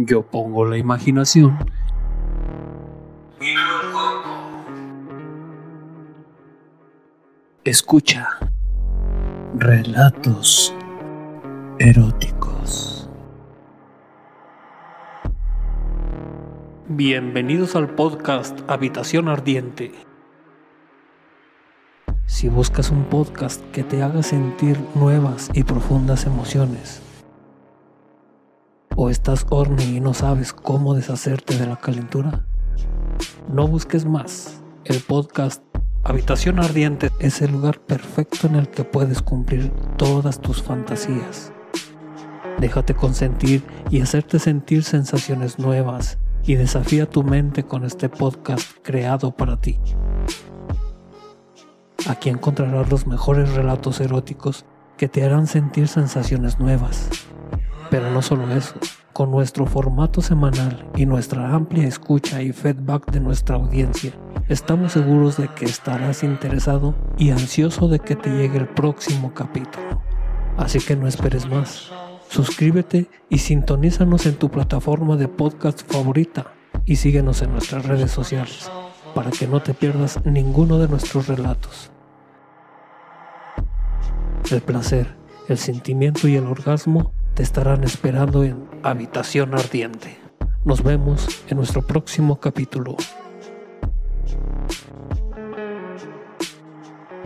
Yo pongo la imaginación. Escucha. Relatos eróticos. Bienvenidos al podcast Habitación Ardiente. Si buscas un podcast que te haga sentir nuevas y profundas emociones, o estás horny y no sabes cómo deshacerte de la calentura, no busques más. El podcast Habitación Ardiente es el lugar perfecto en el que puedes cumplir todas tus fantasías. Déjate consentir y hacerte sentir sensaciones nuevas y desafía tu mente con este podcast creado para ti. Aquí encontrarás los mejores relatos eróticos que te harán sentir sensaciones nuevas pero no solo eso, con nuestro formato semanal y nuestra amplia escucha y feedback de nuestra audiencia, estamos seguros de que estarás interesado y ansioso de que te llegue el próximo capítulo. Así que no esperes más. Suscríbete y sintonízanos en tu plataforma de podcast favorita y síguenos en nuestras redes sociales para que no te pierdas ninguno de nuestros relatos. El placer, el sentimiento y el orgasmo te estarán esperando en Habitación Ardiente. Nos vemos en nuestro próximo capítulo.